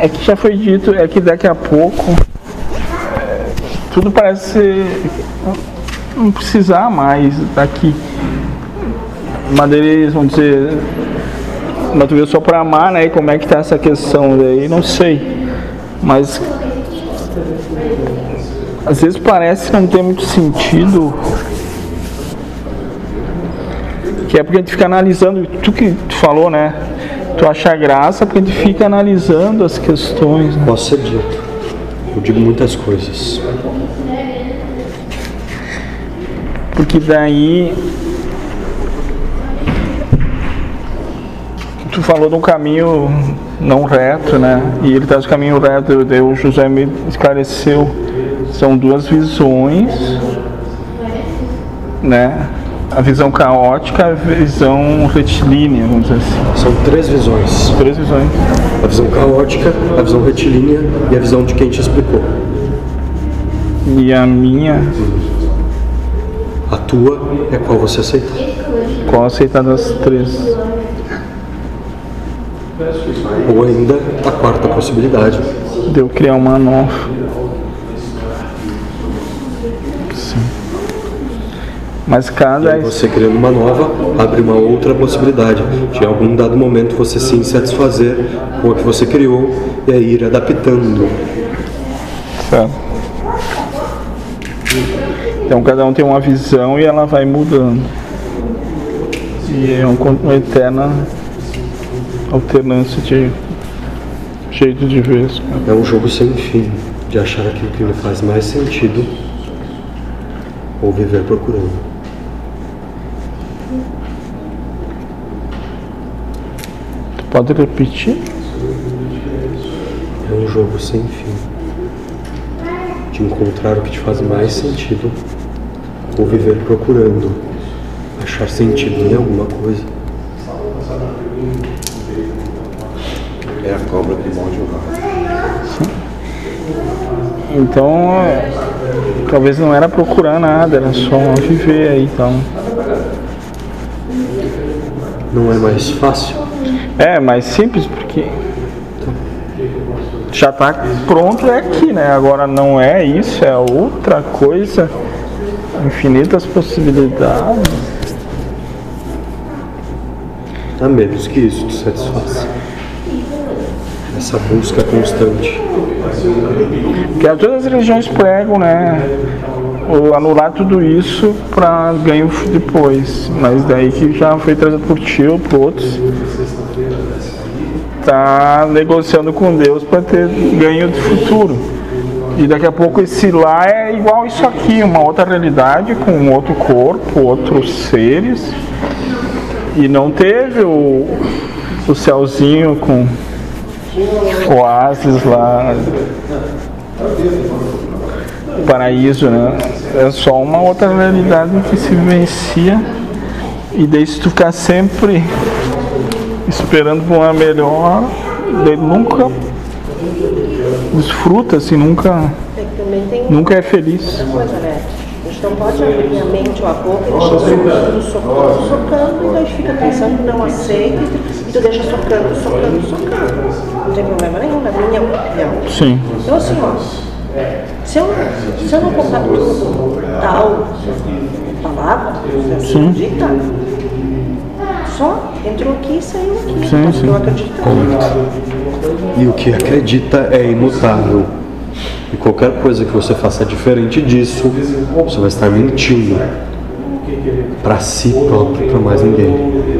É que já foi dito, é que daqui a pouco é, tudo parece não precisar mais daqui. Madeireiros, vamos dizer, mas tu só para amar, né? E como é que tá essa questão daí? Não sei. Mas às vezes parece que não tem muito sentido. Que é porque a gente fica analisando, tu que tu falou, né? Tu acha graça porque a gente fica analisando as questões. Né? Posso ser dito. Eu digo muitas coisas. Porque daí tu falou de um caminho não reto, né? E ele traz o caminho reto, o José me esclareceu. São duas visões, né? A visão caótica a visão retilínea, vamos dizer assim. São três visões. Três visões. A visão caótica, a visão retilínea e a visão de quem te explicou. E a minha. A tua é qual você aceita. Qual aceitar das três? Ou ainda a quarta possibilidade. De eu criar uma nova. Mas cada. E você criando uma nova, abre uma outra possibilidade. De em algum dado momento você se insatisfazer com a que você criou e aí ir adaptando. Certo. Então cada um tem uma visão e ela vai mudando. E é um, uma eterna alternância de jeito de ver. É um jogo sem fim, de achar aquilo que lhe faz mais sentido ou viver procurando. Pode repetir? É um jogo sem fim. De encontrar o que te faz mais sentido ou viver procurando achar sentido em alguma coisa. É a cobra que morde o rato. Então, é, talvez não era procurar nada, era só viver aí, então. Não é mais fácil? É, mais simples, porque já está pronto é aqui, né? Agora não é isso, é outra coisa. Infinitas possibilidades. A menos que isso te satisfaça. Essa busca constante. Que todas as religiões pregam, né? O anular tudo isso para ganho depois. Mas daí que já foi trazido por ti ou por outros. Tá negociando com Deus para ter ganho de futuro. E daqui a pouco esse lá é igual isso aqui, uma outra realidade, com outro corpo, outros seres. E não teve o, o céuzinho com oásis lá, paraíso, né? É só uma outra realidade que se vivencia. E daí se tu ficar sempre esperando por uma melhor, daí nunca desfruta, assim, nunca, nunca é feliz. A gente não pode abrir a mente ou a boca e deixar socando, socando, socando, e daí fica pensando, não aceita, e tu deixa socando, socando, socando. Não tem problema nenhum, na minha opinião. Sim. Então assim, ó, se eu, se eu não contar tudo tal palavra, você acredita? Só entrou aqui e saiu aqui. Sim, então, sim. Não acredita. E o que acredita é imutável. E qualquer coisa que você faça diferente disso, você vai estar mentindo. Para si próprio, para mais ninguém.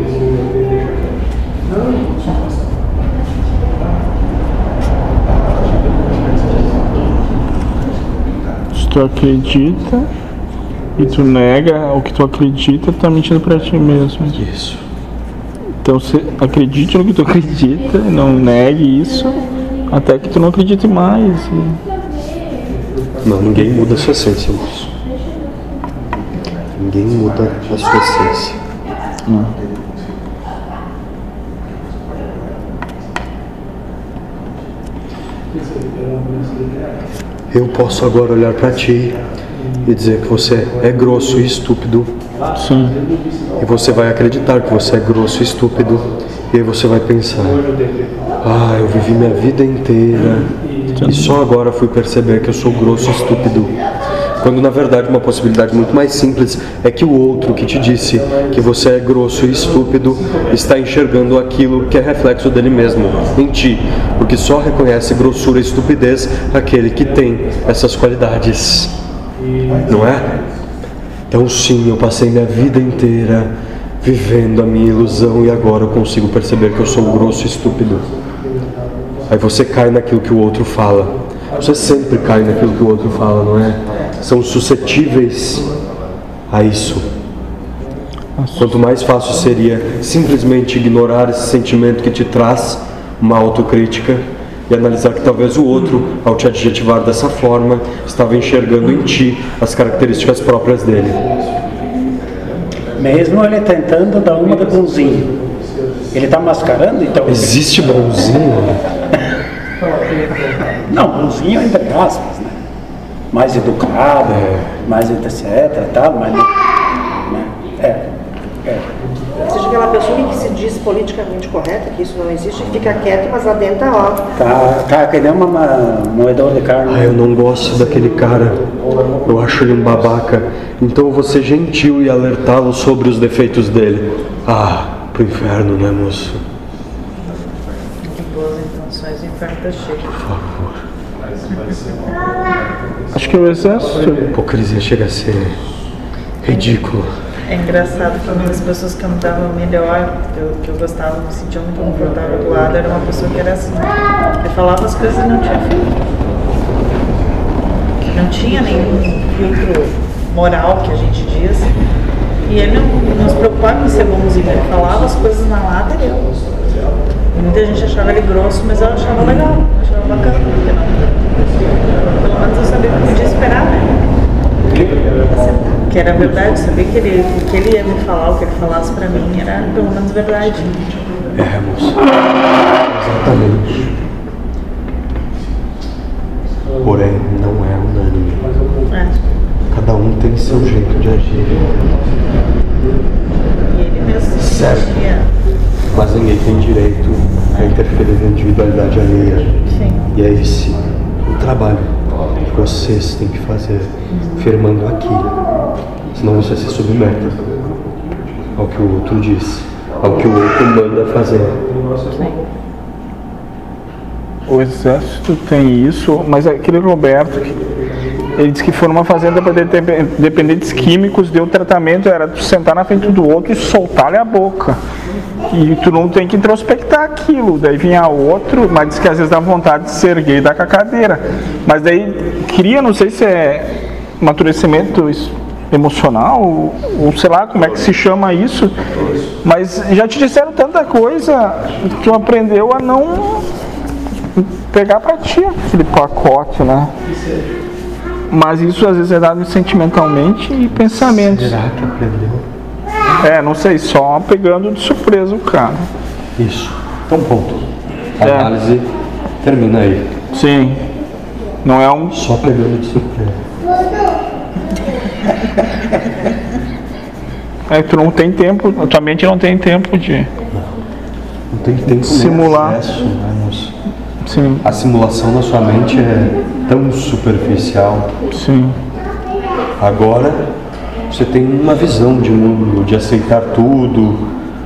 Tu acredita e tu nega o que tu acredita, tu tá mentindo pra ti mesmo. Isso. Então você acredite no que tu acredita, não negue isso, até que tu não acredite mais. E... Não, ninguém muda a sua essência, moço. Ninguém muda a sua essência. Eu posso agora olhar para ti e dizer que você é grosso e estúpido. Sim. E você vai acreditar que você é grosso e estúpido. E aí você vai pensar: Ah, eu vivi minha vida inteira e só agora fui perceber que eu sou grosso e estúpido. Quando na verdade uma possibilidade muito mais simples é que o outro que te disse que você é grosso e estúpido está enxergando aquilo que é reflexo dele mesmo, em ti, porque só reconhece grossura e estupidez aquele que tem essas qualidades. Não é? Então sim, eu passei minha vida inteira vivendo a minha ilusão e agora eu consigo perceber que eu sou grosso e estúpido. Aí você cai naquilo que o outro fala. Você sempre cai naquilo que o outro fala, não é? São suscetíveis a isso. Quanto mais fácil seria simplesmente ignorar esse sentimento que te traz uma autocrítica e analisar que talvez o outro, ao te adjetivar dessa forma, estava enxergando em ti as características próprias dele. Mesmo ele tentando dar uma de bonzinho. Ele está mascarando, então. Existe bonzinho? Não, bonzinho entre aspas, né? Mais educado, mais etc tal, mas. Né? É. é. Ou seja, aquela pessoa que se diz politicamente correta, que isso não existe, fica quieto, mas lá dentro tá ó. Tá, tá que nem uma, uma moedor de carne. Ah, eu não gosto daquele cara. Eu acho ele um babaca. Então eu vou ser gentil e alertá-lo sobre os defeitos dele. Ah, pro inferno, né, moço? De boas intenções, o inferno tá cheio. Por favor. Acho que o exército. Hipocrisia chega a ser ridículo. É engraçado que uma das pessoas que eu me dava melhor, que eu, que eu gostava, me sentia muito confortável do lado, era uma pessoa que era assim. Ele falava as coisas e não tinha filtro. Não tinha nenhum filtro moral que a gente diz. E ele não, não se preocupava em ser bonzinho, ele falava as coisas na lata e eu. E muita gente achava ele grosso, mas eu achava legal, achava bacana. Pelo menos eu sabia o que podia esperar, né? Que era verdade, sabia que ele, que ele ia me falar, o que ele falasse pra mim era pelo menos verdade. É, moço. Exatamente. Porém, não é unânime. É. Cada um tem seu jeito de agir. E ele mesmo Certo. Mas ninguém tem direito a interferir na individualidade alheia. Sim. E é esse o trabalho que vocês têm que fazer, firmando aqui. Senão você se submete ao que o outro diz, ao que o outro manda fazer. O exército tem isso, mas aquele Roberto, ele disse que foi numa fazenda para depe- dependentes químicos, deu tratamento, era sentar na frente do outro e soltar-lhe a boca. E tu não tem que introspectar aquilo. Daí vinha outro, mas diz que às vezes dá vontade de se erguer e dar com a cadeira. Mas daí cria, não sei se é amadurecimento es- emocional, ou, ou sei lá como é que se chama isso, mas já te disseram tanta coisa, tu aprendeu a não pegar pra ti aquele pacote, né? Mas isso às vezes é dado sentimentalmente e pensamentos. Será que aprendeu? É, não sei, só pegando de surpresa o cara. Isso. Então, ponto. A É. análise termina aí. Sim. Não é um. Só pegando de surpresa. É, tu não tem tempo, a tua mente não tem tempo de. Não tem tempo nem Simular. acesso, né? Sim, A simulação na sua mente é tão superficial. sim. Agora você tem uma visão de mundo, de aceitar tudo,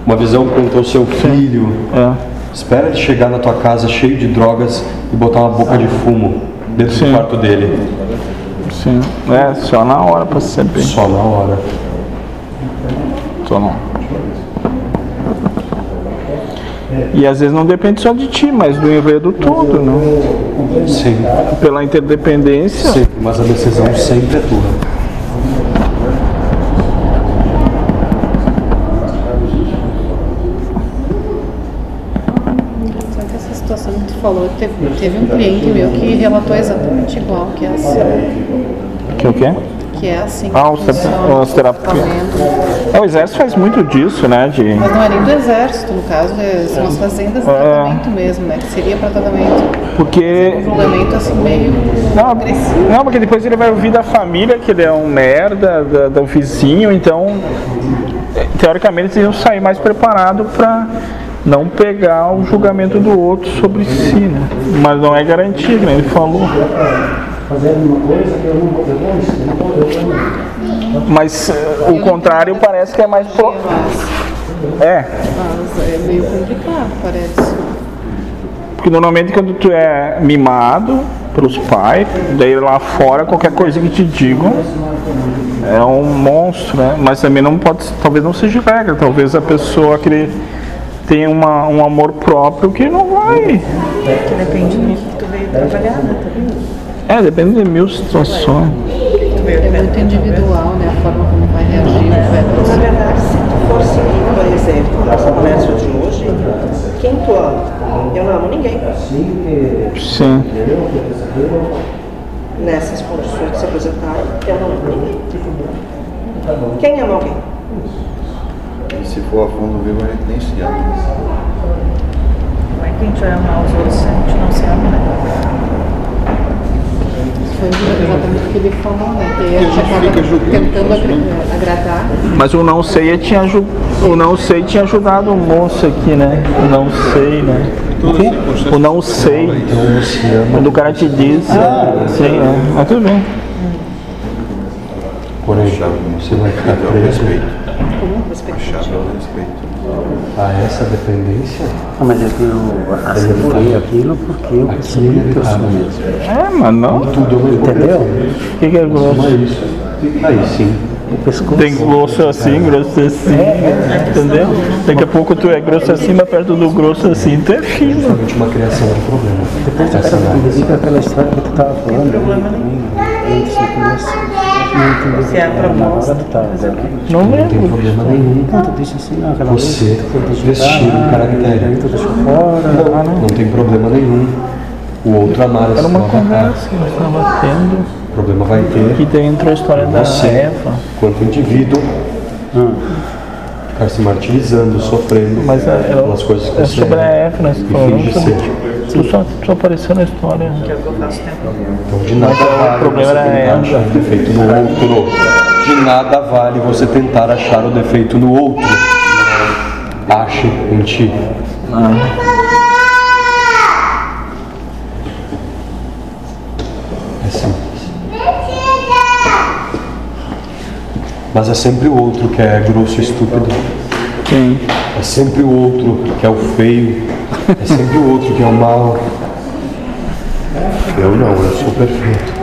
uma visão quanto ao seu filho. É. Espera ele chegar na tua casa cheio de drogas e botar uma boca de fumo dentro Sim. do quarto dele. Sim. É, só na hora pra ser bem. Só na hora. Só não. E às vezes não depende só de ti, mas do enredo todo, né? Sim, Pela interdependência. sempre, mas a decisão sempre é tua. Só que essa situação que tu falou, teve, teve um cliente meu que relatou exatamente igual, que é assim. Que o quê? Que é assim. que Ah, os os terapeutas. tratamento. É, o exército faz muito disso, né? De. Mas não é nem do exército, no caso, é- são as fazendas de É. tratamento mesmo, né? Que seria para tratamento. Porque. Um julgamento assim meio Não, agressivo. não, porque depois ele vai ouvir da família que ele é um merda, da- do vizinho, então. Teoricamente eles iam sair mais preparados para não pegar o julgamento do outro sobre si, né? Mas não é garantido, né? Ele falou. Mas eh, o contrário parece que é mais pro... É, Mas é meio complicado, parece. porque normalmente quando tu é mimado pelos pais, daí lá fora qualquer coisa que te digam é um monstro, né? Mas também não pode, talvez não seja regra, talvez a pessoa que tenha uma, um amor próprio que não vai. Que depende do que tu veio trabalhar, né? também. É, depende de mil situações. É muito individual, né? A forma como vai reagir, vai Na verdade, se tu for seguir, por exemplo, nossa conversa de hoje, quem tu ama? Eu não amo ninguém. Sim. Nessas condições que se apresentaram, eu não amo ninguém. Quem ama alguém? Se for a fundo vivo, a gente nem se ama. Como é que a gente vai amar os outros se a gente não se ama, né? Foi exatamente o que ele falou, né? Que a gente acaba tentando agra- agradar. Mas o não sei tinha, aju- o não sei tinha ajudado o moço aqui, né? O não sei, né? O não sei. Quando o cara te diz, sim, né? Mas tudo bem. Porém, você vai ficar preso A chave é o respeito. a essa dependência. Ah, mas é que eu aceitei aquilo porque eu percebi que eu sou mesmo. É, mas não. Tudo é uma Entendeu? O que, que é Não grosso? é isso. Aí sim. O pescoço. Tem grosso assim, grosso assim. Entendeu? Daqui a pouco tu é grosso assim, mas perto do grosso assim, tu é fino. Uma criação de problema. Depois Essa eu análise. entendi que aquela história que tu estava falando antes no começo. Não Se é a proposta, tava dando. Não Não tem lembro. problema nenhum. Não, assim, não, aquela Você ajudar, um caractere. Não, não. não tem problema nenhum. O outro amar a Era uma conversa que nós estávamos tendo. O problema vai ter Que daí entrou a história da Eva. quanto indivíduo, ficar se martirizando, sofrendo Mas é, pelas coisas que é você sobre a é. Nós E falamos sobre. Tu só, só apareceu na história. Que é o que eu faço o tempo todo. Então, de nada Mas o vale problema você era tentar ela. achar o defeito no outro. De nada vale você tentar achar o defeito no outro. Ache em ti. É simples. Mas é sempre o outro que é grosso e estúpido. Sim. É sempre o outro que é o feio. É sempre o outro que é o mal. Eu não, eu sou perfeito.